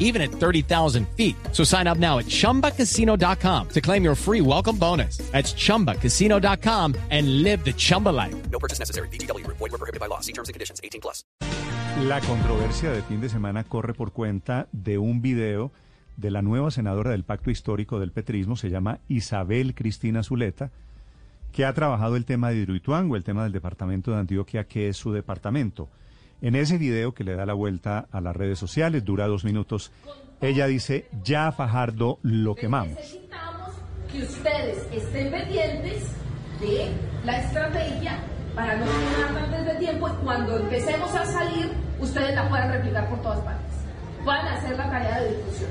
even at 30,000 feet. So sign up now at chumbacasino.com to claim your free welcome bonus. That's chumbacasino.com and live the Chumba life. No purchase necessary. BGW. Void were prohibited by law. See terms and conditions. 18 plus. La controversia de fin de semana corre por cuenta de un video de la nueva senadora del Pacto Histórico del Petrismo, se llama Isabel Cristina Zuleta, que ha trabajado el tema de Hidroituango, el tema del departamento de Antioquia, que es su departamento. En ese video que le da la vuelta a las redes sociales, dura dos minutos, ella dice, ya a Fajardo lo quemamos. Necesitamos que ustedes estén pendientes de la estrategia para no quemar antes de tiempo y cuando empecemos a salir, ustedes la puedan replicar por todas partes. Puedan hacer la tarea de difusión.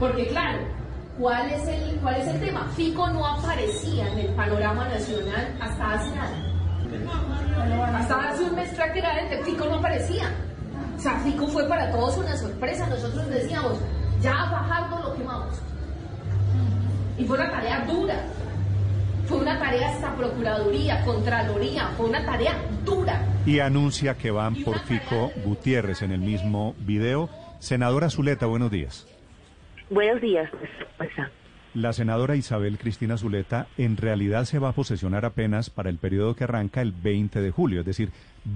Porque claro, ¿cuál es el, cuál es el tema? FICO no aparecía en el panorama nacional hasta hace nada. Hasta hace un mes prácticamente FICO no aparecía. O sea, FICO fue para todos una sorpresa. Nosotros decíamos, ya a Fajardo lo quemamos. Y fue una tarea dura. Fue una tarea hasta Procuraduría, Contraloría, fue una tarea dura. Y anuncia que van por Fico Gutiérrez en el mismo video. Senadora Zuleta, buenos días. Buenos días, pues, La senadora Isabel Cristina Zuleta en realidad se va a posesionar apenas para el periodo que arranca el 20 de julio, es decir,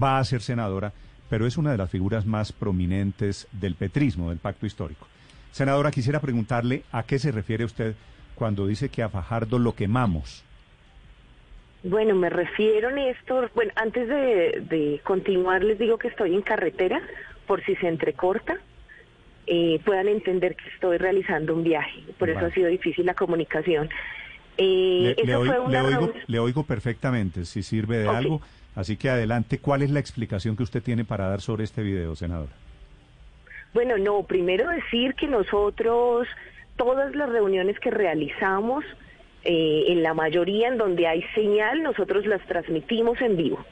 va a ser senadora, pero es una de las figuras más prominentes del petrismo, del pacto histórico. Senadora, quisiera preguntarle a qué se refiere usted cuando dice que a Fajardo lo quemamos. Bueno, me refiero, Néstor, bueno, antes de, de continuar les digo que estoy en carretera, por si se entrecorta, eh, puedan entender que estoy realizando un viaje, por eso ha sido difícil la comunicación. Eh, Le, oigo, reunión- le oigo perfectamente, si sirve de algo. Así que adelante, ¿cuál es la explicación que usted tiene para dar sobre este video, senadora? Bueno, no, primero decir que nosotros, todas las reuniones que realizamos, eh, en la mayoría en donde hay señal, nosotros las transmitimos en vivo.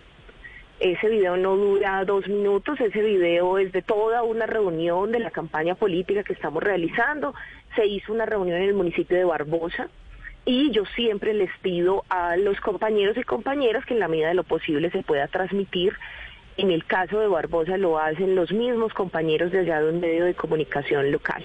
Ese video no dura dos minutos, ese video es de toda una reunión de la campaña política que estamos realizando. Se hizo una reunión en el municipio de Barbosa y yo siempre les pido a los compañeros y compañeras que en la medida de lo posible se pueda transmitir. En el caso de Barbosa lo hacen los mismos compañeros de allá de un medio de comunicación local.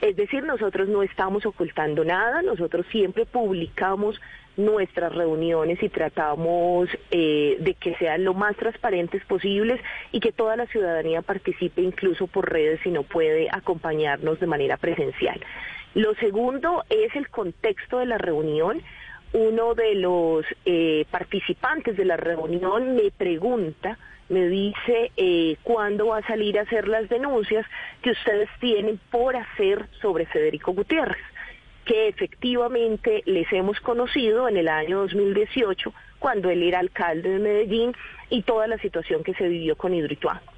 Es decir, nosotros no estamos ocultando nada, nosotros siempre publicamos nuestras reuniones y tratamos eh, de que sean lo más transparentes posibles y que toda la ciudadanía participe incluso por redes si no puede acompañarnos de manera presencial. Lo segundo es el contexto de la reunión. Uno de los eh, participantes de la reunión me pregunta, me dice eh, cuándo va a salir a hacer las denuncias que ustedes tienen por hacer sobre Federico Gutiérrez, que efectivamente les hemos conocido en el año 2018, cuando él era alcalde de Medellín y toda la situación que se vivió con Hidroituango.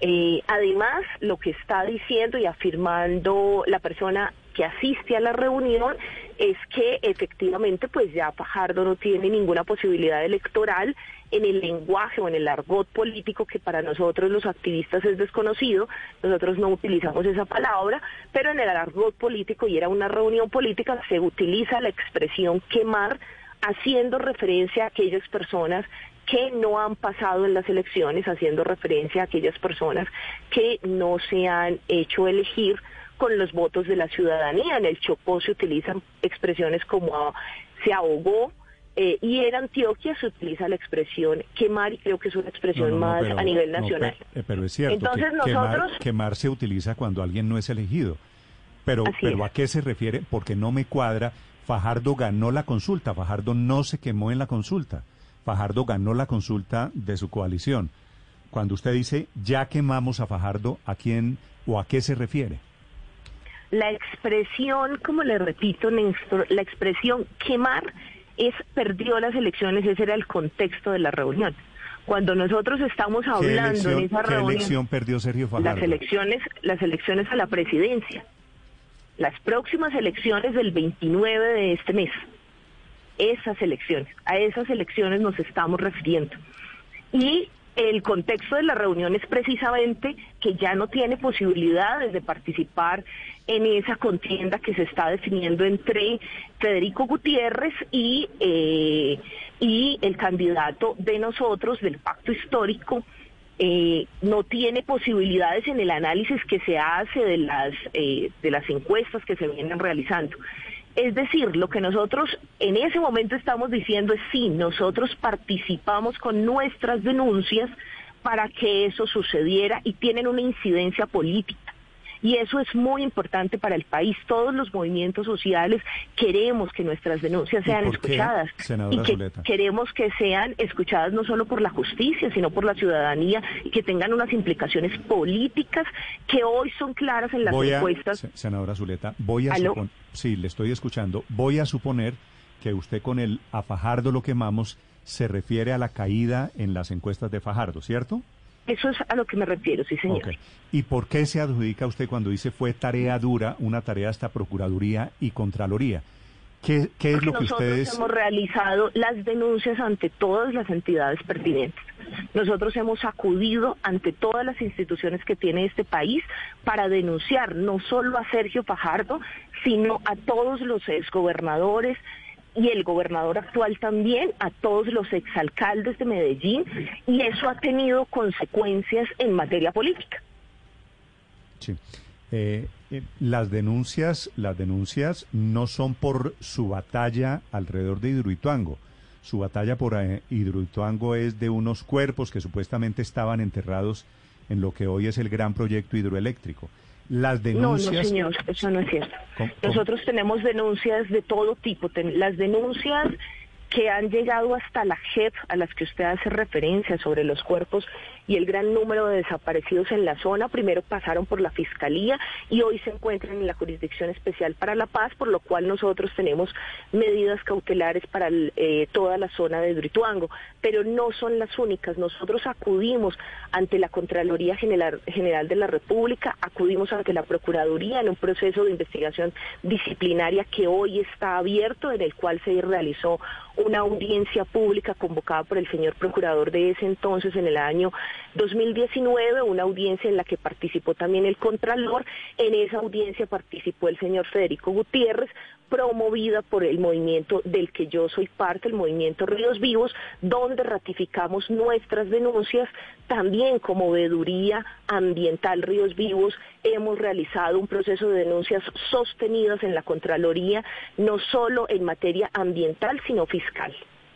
Eh, además, lo que está diciendo y afirmando la persona que asiste a la reunión es que efectivamente pues ya Fajardo no tiene ninguna posibilidad electoral en el lenguaje o en el argot político que para nosotros los activistas es desconocido, nosotros no utilizamos esa palabra, pero en el argot político y era una reunión política se utiliza la expresión quemar haciendo referencia a aquellas personas que no han pasado en las elecciones, haciendo referencia a aquellas personas que no se han hecho elegir con los votos de la ciudadanía. En el Chocó se utilizan expresiones como se ahogó, eh, y en Antioquia se utiliza la expresión quemar y creo que es una expresión No, no, no, más pero- a nivel nacional. eh, pero es cierto, Entonces que nosotros- quemar se utiliza cuando alguien no es elegido. Pero, pero. ¿a qué se refiere? Porque no me cuadra. Fajardo ganó la consulta, Fajardo no se quemó en la consulta. Fajardo ganó la consulta de su coalición. Cuando usted dice ya quemamos a Fajardo, ¿a quién o a qué se refiere? La expresión, como le repito, Néstor, la expresión quemar es perdió las elecciones, ese era el contexto de la reunión. Cuando nosotros estamos ¿Qué hablando elección, en esa qué reunión, elección perdió Sergio Fajardo? las elecciones, las elecciones a la presidencia, las próximas elecciones del 29 de este mes, esas elecciones, a esas elecciones nos estamos refiriendo. Y El contexto de la reunión es precisamente que ya no tiene posibilidades de participar en esa contienda que se está definiendo entre Federico Gutiérrez y, eh, y el candidato de nosotros del pacto histórico. Eh, no tiene posibilidades en el análisis que se hace de las, eh, de las encuestas que se vienen realizando. Es decir, lo que nosotros en ese momento estamos diciendo es sí, nosotros participamos con nuestras denuncias para que eso sucediera y tienen una incidencia política. Y eso es muy importante para el país. Todos los movimientos sociales queremos que nuestras denuncias sean escuchadas y que queremos que sean escuchadas no solo por la justicia, sino por la ciudadanía y que tengan unas implicaciones políticas que hoy son claras en las encuestas. senadora Zuleta, voy a suponer, sí, le estoy escuchando, voy a suponer que usted con el a Fajardo lo quemamos se refiere a la caída en las encuestas de Fajardo, ¿cierto? Eso es a lo que me refiero, sí, señor. ¿Y por qué se adjudica usted cuando dice fue tarea dura, una tarea hasta Procuraduría y Contraloría? ¿Qué, qué es lo que ustedes... hemos realizado las denuncias ante todas las entidades pertinentes. Nosotros hemos acudido ante todas las instituciones que tiene este país para denunciar no solo a Sergio Fajardo, sino a todos los exgobernadores, y el gobernador actual también a todos los exalcaldes de Medellín y eso ha tenido consecuencias en materia política. Sí. Eh, eh, las denuncias, las denuncias no son por su batalla alrededor de Hidroituango. Su batalla por eh, Hidroituango es de unos cuerpos que supuestamente estaban enterrados en lo que hoy es el gran proyecto hidroeléctrico. Las denuncias... No, no, señor, eso no es cierto. Nosotros tenemos denuncias de todo tipo. Las denuncias que han llegado hasta la JEP, a las que usted hace referencia sobre los cuerpos y el gran número de desaparecidos en la zona, primero pasaron por la Fiscalía y hoy se encuentran en la Jurisdicción Especial para la Paz, por lo cual nosotros tenemos medidas cautelares para eh, toda la zona de Drituango, pero no son las únicas. Nosotros acudimos ante la Contraloría General, General de la República, acudimos ante la Procuraduría en un proceso de investigación disciplinaria que hoy está abierto, en el cual se realizó una audiencia pública convocada por el señor procurador de ese entonces en el año 2019, una audiencia en la que participó también el Contralor. En esa audiencia participó el señor Federico Gutiérrez, promovida por el movimiento del que yo soy parte, el movimiento Ríos Vivos, donde ratificamos nuestras denuncias. También como veeduría ambiental Ríos Vivos hemos realizado un proceso de denuncias sostenidas en la Contraloría, no solo en materia ambiental, sino fiscal.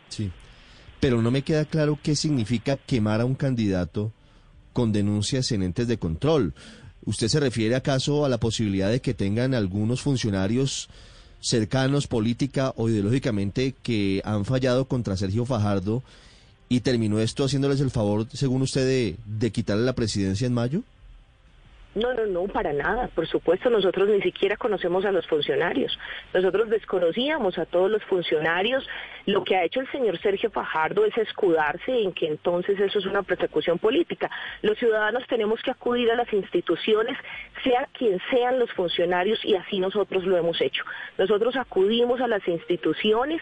Sí, pero no me queda claro qué significa quemar a un candidato con denuncias en entes de control. ¿Usted se refiere acaso a la posibilidad de que tengan algunos funcionarios cercanos política o ideológicamente que han fallado contra Sergio Fajardo y terminó esto haciéndoles el favor, según usted, de, de quitarle la presidencia en mayo? No, no, no, para nada. Por supuesto, nosotros ni siquiera conocemos a los funcionarios. Nosotros desconocíamos a todos los funcionarios. Lo que ha hecho el señor Sergio Fajardo es escudarse en que entonces eso es una persecución política. Los ciudadanos tenemos que acudir a las instituciones, sea quien sean los funcionarios, y así nosotros lo hemos hecho. Nosotros acudimos a las instituciones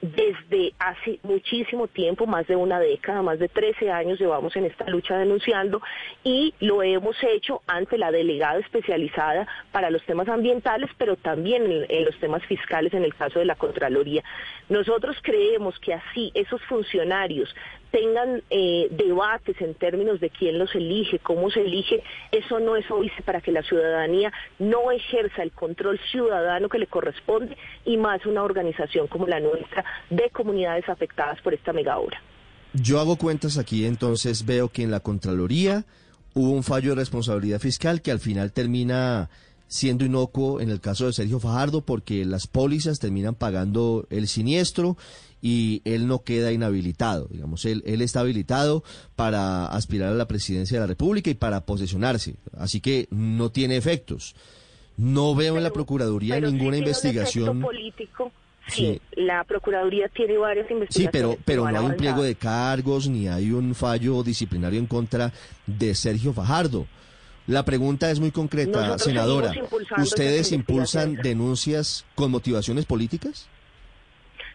desde hace muchísimo tiempo, más de una década, más de 13 años llevamos en esta lucha denunciando y lo hemos hecho ante la delegada especializada para los temas ambientales, pero también en, los temas fiscales en el caso de la Contraloría. Nosotros creemos que así esos funcionarios tengan eh, debates en términos de quién los elige, cómo se elige, eso no es obvio para que la ciudadanía no ejerza el control ciudadano que le corresponde y más una organización como la nuestra de comunidades afectadas por esta mega obra. Yo hago cuentas aquí, entonces veo que en la Contraloría hubo un fallo de responsabilidad fiscal que al final termina siendo inocuo en el caso de Sergio Fajardo porque las pólizas terminan pagando el siniestro y él no queda inhabilitado, digamos, él, él está habilitado para aspirar a la presidencia de la República y para posesionarse, así que no tiene efectos. No veo en la Procuraduría ninguna investigación. político. Sí, la Procuraduría tiene varias investigaciones. Sí, pero, pero no hay un pliego de cargos ni hay un fallo disciplinario en contra de Sergio Fajardo. La pregunta es muy concreta, senadora. ¿Ustedes impulsan denuncias con motivaciones políticas?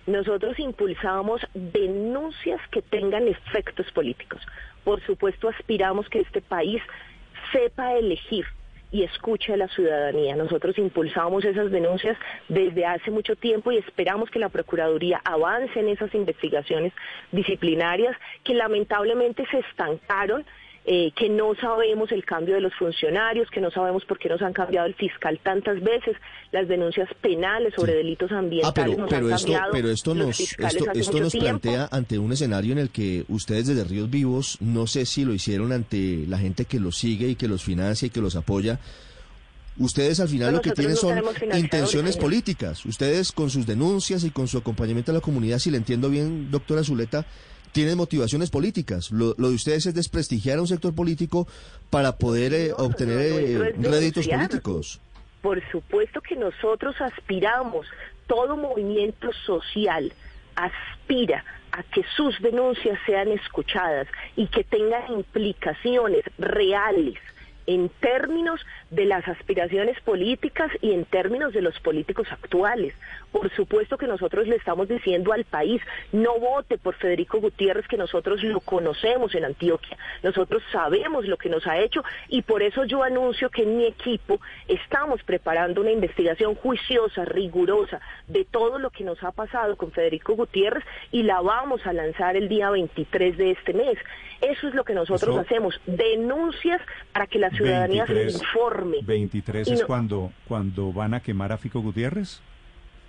nosotros impulsamos denuncias que tengan efectos políticos. Por supuesto, aspiramos que este país sepa elegir y escuche a la ciudadanía. Nosotros impulsamos esas denuncias desde hace mucho tiempo y esperamos que la Procuraduría avance en esas investigaciones disciplinarias que lamentablemente se estancaron eh, que no sabemos el cambio de los funcionarios, que no sabemos por qué nos han cambiado el fiscal tantas veces, las denuncias penales sobre Sí. delitos Ah, ambientales pero, nos pero han esto, pero esto nos, esto, nos plantea ante un escenario en el que ustedes desde Ríos Vivos, no sé si lo hicieron ante la gente que los sigue y que los financia y que los apoya. Ustedes al final lo que tienen no son intenciones políticas. Ustedes con sus denuncias y con su acompañamiento a la comunidad, si le entiendo bien, doctora Zuleta, tienen motivaciones políticas. Lo, lo de ustedes es desprestigiar a un sector político para poder eh, No, obtener no, eh, réditos políticos. Por supuesto que nosotros aspiramos, todo movimiento social aspira a que sus denuncias sean escuchadas y que tengan implicaciones reales en términos de las aspiraciones políticas y en términos de los políticos actuales. Por supuesto que nosotros le estamos diciendo al país, no vote por Federico Gutiérrez, que nosotros lo conocemos en Antioquia, nosotros sabemos lo que nos ha hecho y por eso yo anuncio que en mi equipo estamos preparando una investigación juiciosa, rigurosa de todo lo que nos ha pasado con Federico Gutiérrez y la vamos a lanzar el día 23 de este mes. Eso es lo que nosotros Eso- hacemos, denuncias para que la ciudadanía 23, se informe. 23 Y es no- cuando, cuando van a quemar a Fico Gutiérrez.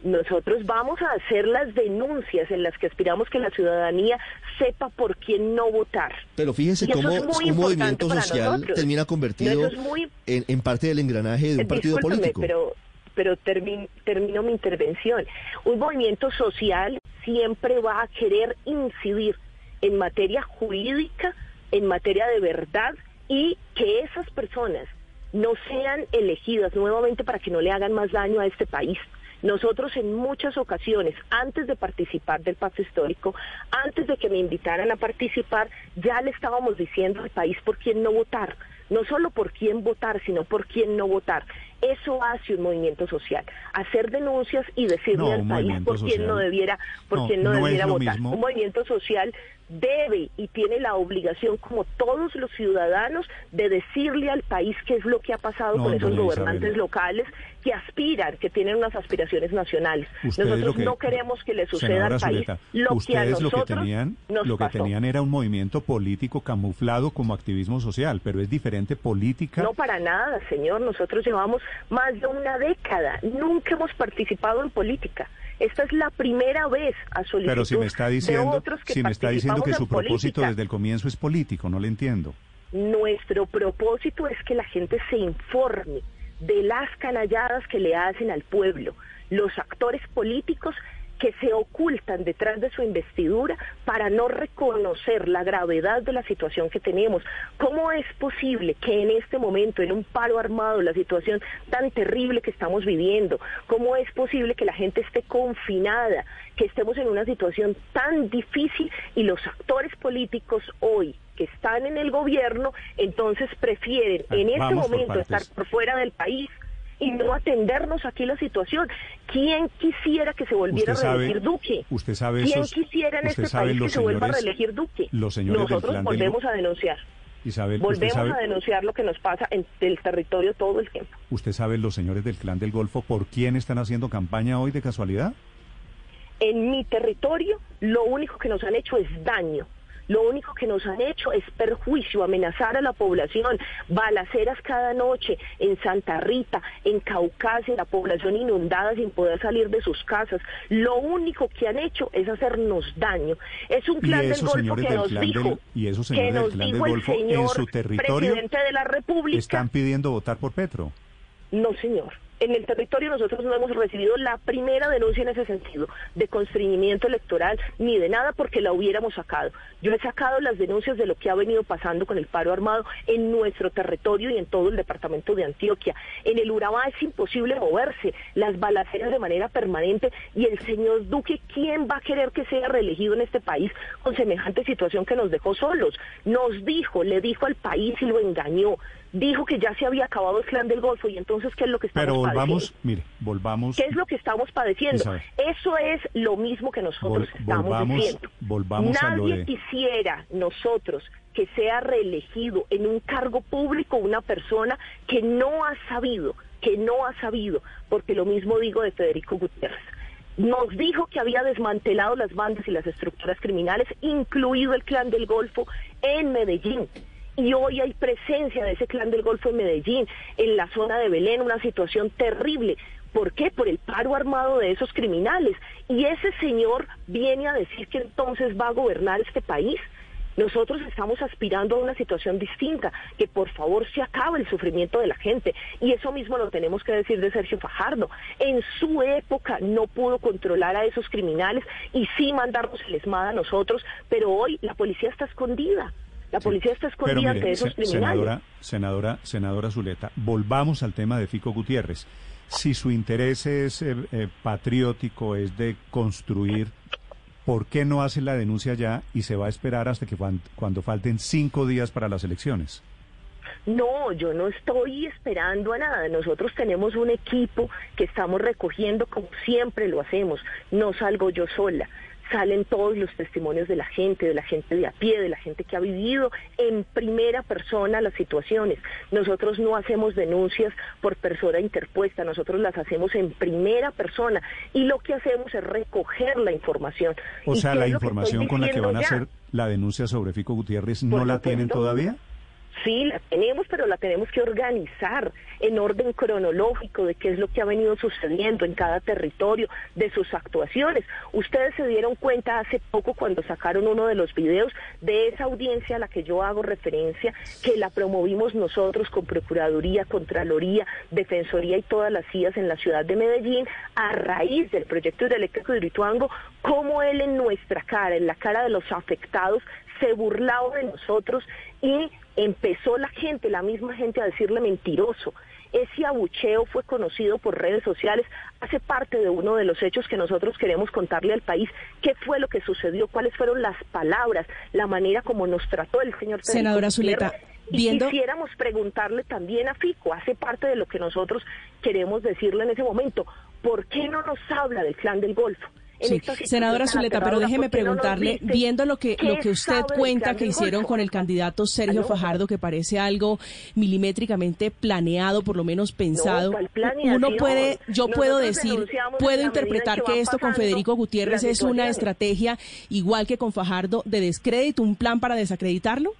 Nosotros vamos a hacer las denuncias en las que aspiramos que la ciudadanía sepa por quién no votar. Pero fíjese cómo es un movimiento social nosotros. termina convertido No, eso es muy- en, en parte del engranaje de un partido político. pero, pero termi- termino mi intervención. Un movimiento social siempre va a querer incidir en materia jurídica, en materia de verdad y que esas personas no sean elegidas nuevamente para que no le hagan más daño a este país. Nosotros en muchas ocasiones, antes de participar del pacto histórico, antes de que me invitaran a participar, ya le estábamos diciendo al país por quién no votar. No solo por quién votar, sino por quién no votar. Eso hace un movimiento social. Hacer denuncias y decirle No, al país por quién no debiera, por No, quién no, debiera votar. mismo. Un movimiento social debe y tiene la obligación, como todos los ciudadanos, de decirle al país qué es lo que ha pasado No, con esos gobernantes locales que aspiran, que tienen unas aspiraciones nacionales. Ustedes Nosotros que- no queremos que le suceda al país Zuleta, lo que a ustedes lo nosotros que tenían, nos lo que pasó. tenían era un movimiento político camuflado como activismo social, pero es diferente política. No para nada, señor. Nosotros llevamos más de una década. Nunca hemos participado en política. Esta es la primera vez a solicitud pero si me está de diciendo, otros que si me está diciendo que su propósito política. desde el comienzo es político, no le entiendo. Nuestro propósito es que la gente se informe de las canalladas que le hacen al pueblo, los actores políticos que se ocultan detrás de su investidura para no reconocer la gravedad de la situación que tenemos. ¿Cómo es posible que en este momento, en un paro armado, la situación tan terrible que estamos viviendo, cómo es posible que la gente esté confinada, que estemos en una situación tan difícil y los actores políticos hoy que están en el gobierno, entonces prefieren en este vamos momento estar por fuera del país y no atendernos aquí la situación. ¿Quién quisiera que se volviera a reelegir Duque? usted sabe ¿Quién esos- quisiera en este país que se vuelva a reelegir Duque? los señores Nosotros del volvemos a denunciar. Isabel, Volvemos sabe, a denunciar lo que nos pasa en el territorio todo el tiempo. usted sabe los señores del clan del Golfo por quién están haciendo campaña hoy de casualidad. En mi territorio lo único que nos han hecho es daño. Lo único que nos han hecho es perjuicio, amenazar a la población, balaceras cada noche en Santa Rita, en Caucasia, la población inundada sin poder salir de sus casas. Lo único que han hecho es hacernos daño. Es un clan del Golfo que nos dijo, y esos que del nos del dijo el Golfo en señor su territorio presidente de la República. Están pidiendo votar por Petro. No, señor. En el territorio nosotros no hemos recibido la primera denuncia en ese sentido, de constreñimiento electoral, ni de nada porque la hubiéramos sacado. Yo he sacado las denuncias de lo que ha venido pasando con el paro armado en nuestro territorio y en todo el departamento de Antioquia. En el Urabá es imposible moverse, las balaceras de manera permanente y el señor Duque, ¿quién va a querer que sea reelegido en este país con semejante situación que nos dejó solos? Nos dijo, le dijo al país y lo engañó. Dijo que ya se había acabado el clan del Golfo y entonces ¿qué es lo que estamos Pero volvamos, padeciendo? mire, volvamos. ¿Qué es lo que estamos padeciendo? Isabel. Eso es lo mismo que nosotros Vol- estamos volvamos- diciendo. volvamos a lo Nadie de- quisiera nosotros que sea reelegido en un cargo público una persona que no ha sabido, que no ha sabido, porque lo mismo digo de Federico Gutiérrez. Nos dijo que había desmantelado las bandas y las estructuras criminales, incluido el clan del Golfo en Medellín. Y hoy hay presencia de ese clan del Golfo en Medellín, en la zona de Belén, una situación terrible. ¿Por qué? Por el paro armado de esos criminales. Y ese señor viene a decir que entonces va a gobernar este país. Nosotros estamos aspirando a una situación distinta, que por favor se acabe el sufrimiento de la gente. Y eso mismo lo tenemos que decir de Sergio Fajardo. En su época no pudo controlar a esos criminales y sí mandarnos el ESMAD a nosotros, pero hoy la policía está escondida. La policía está escondida mire, ante esos se- criminales. senadora, senadora, senadora Zuleta, volvamos al tema de Fico Gutiérrez. Si su interés es eh, eh, patriótico, es de construir, ¿por qué no hace la denuncia ya y se va a esperar hasta que cuando falten cinco días para las elecciones? No, yo no estoy esperando a nada. Nosotros tenemos un equipo que estamos recogiendo como siempre lo hacemos. No salgo yo sola. Salen todos los testimonios de la gente, de la gente de a pie, de la gente que ha vivido en primera persona las situaciones. Nosotros no hacemos denuncias por persona interpuesta, nosotros las hacemos en primera persona y lo que hacemos es recoger la información. O ¿Y sea, la información con la que van a hacer la denuncia sobre Fico Gutiérrez, ¿no la tienen todavía? Sí, la tenemos, pero la tenemos que organizar en orden cronológico de qué es lo que ha venido sucediendo en cada territorio, de sus actuaciones. Ustedes se dieron cuenta hace poco cuando sacaron uno de los videos de esa audiencia a la que yo hago referencia, que la promovimos nosotros con Procuraduría, Contraloría, Defensoría y todas las CIAs en la ciudad de Medellín, a raíz del proyecto hidroeléctrico de Hidroituango, cómo él en nuestra cara, en la cara de los afectados, se burlaba de nosotros y empezó la gente, la misma gente, a decirle mentiroso. Ese abucheo fue conocido por redes sociales, hace parte de uno de los hechos que nosotros queremos contarle al país, qué fue lo que sucedió, cuáles fueron las palabras, la manera como nos trató el señor Federico Senadora Zuleta, Gutiérrez. Y viendo- quisiéramos preguntarle también a Fico, hace parte de lo que nosotros queremos decirle en ese momento, ¿por qué no nos habla del clan del Golfo? Sí, senadora Zuleta, pero déjeme ¿por qué no nos preguntarle, viendo lo que lo que usted cuenta que hicieron con el candidato Sergio ¿Aló? Fajardo, que parece algo milimétricamente planeado, por lo menos pensado, uno puede, yo puedo decir, puedo interpretar que que esto con Federico Gutiérrez es una estrategia igual que con Fajardo de descrédito, un plan para desacreditarlo.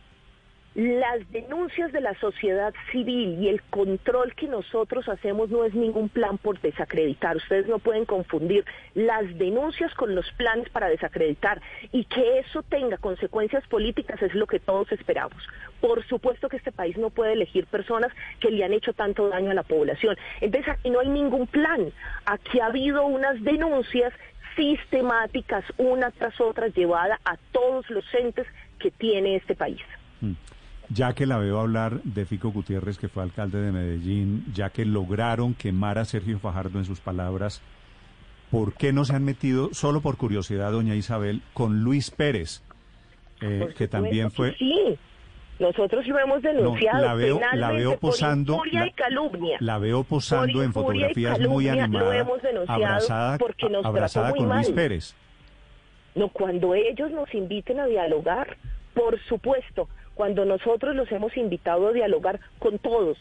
Las denuncias de la sociedad civil y el control que nosotros hacemos no es ningún plan por desacreditar. Ustedes no pueden confundir las denuncias con los planes para desacreditar y que eso tenga consecuencias políticas es lo que todos esperamos. Por supuesto que este país no puede elegir personas que le han hecho tanto daño a la población. Entonces aquí no hay ningún plan. Aquí ha habido unas denuncias sistemáticas una tras otra llevada a todos los entes que tiene este país. Mm. Ya que la veo hablar de Fico Gutiérrez, que fue alcalde de Medellín, ya que lograron quemar a Sergio Fajardo en sus palabras, ¿por qué no se han metido, solo por curiosidad, doña Isabel, con Luis Pérez, eh, que también que fue... Sí, nosotros lo hemos denunciado la veo- la veo posando- por la- y calumnia. La veo posando en fotografías muy calumnia lo animada, hemos denunciado abrazada, porque nos abrazada con Luis. Pérez. No, cuando ellos nos inviten a dialogar, por supuesto, cuando nosotros los hemos invitado a dialogar con todos.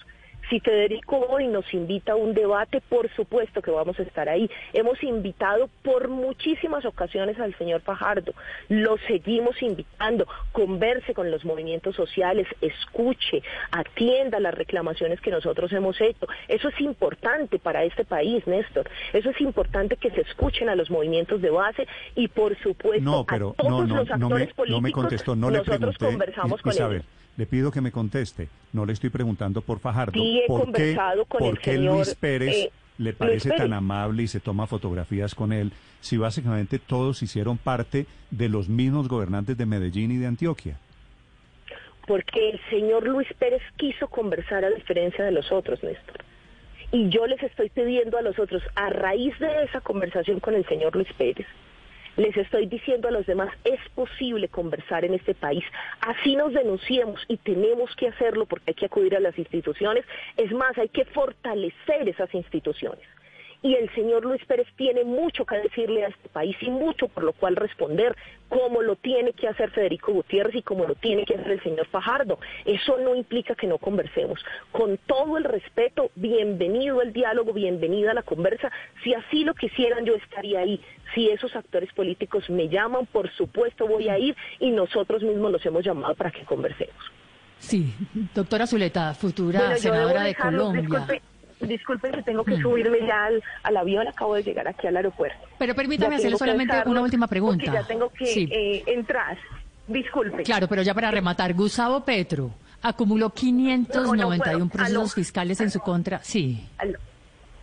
Si Federico hoy nos invita a un debate, por supuesto que vamos a estar ahí. Hemos invitado por muchísimas ocasiones al señor Fajardo. Lo seguimos invitando. Converse con los movimientos sociales, escuche, atienda las reclamaciones que nosotros hemos hecho. Eso es importante para este país, Néstor. Eso es importante que se escuchen a los movimientos de base y, por supuesto, No, pero a todos no, no, los no me, actores políticos. no me contestó, no le nosotros pregunté. conversamos con Isabel, ellos. Le pido que me conteste. No le estoy preguntando por Fajardo. Sí, he ¿Por qué, con por el qué señor, Luis Pérez eh, le Luis parece tan amable y se toma fotografías con él si básicamente todos hicieron parte de los mismos gobernantes de Medellín y de Antioquia? porque el señor Luis Pérez quiso conversar a diferencia de los otros, Néstor. Y yo les estoy pidiendo a los otros, a raíz de esa conversación con el señor Luis Pérez, Les estoy diciendo a los demás, es posible conversar en este país. Así nos denunciemos y tenemos que hacerlo porque hay que acudir a las instituciones. Es más, hay que fortalecer esas instituciones y el señor Luis Pérez tiene mucho que decirle a este país y mucho por lo cual responder, como lo tiene que hacer Federico Gutiérrez y como lo tiene que hacer el señor Fajardo. Eso no implica que no conversemos. Con todo el respeto, bienvenido el diálogo, bienvenida la conversa. Si así lo quisieran, yo estaría ahí. Si esos actores políticos me llaman, por supuesto voy a ir y nosotros mismos los hemos llamado para que conversemos. Sí, doctora Zuleta, futura senadora de Colombia. Disculpen que tengo que subirme ya al, avión, acabo de llegar aquí al aeropuerto. Pero permítame hacerle solamente una última pregunta. Ya tengo que eh, entrar. Disculpe. Claro, pero ya para rematar, Gustavo Petro acumuló 591 procesos fiscales en su contra. Sí.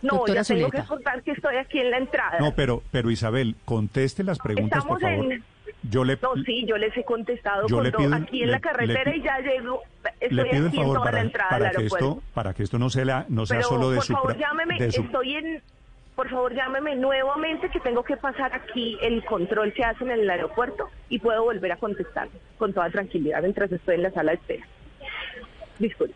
No, ya tengo que contar que estoy aquí en la entrada. No, pero, pero Isabel, conteste las preguntas, por favor. Yo le, no, sí, yo les he contestado yo le pido, aquí en la carretera y ya llego. Estoy le pido aquí favor en para, la entrada para del que esto para que esto no sea no sea solo de por su favor llámeme su... estoy en por favor llámeme nuevamente que tengo que pasar aquí el control que hacen en el aeropuerto y puedo volver a contestar con toda tranquilidad mientras estoy en la sala de espera. Disculpe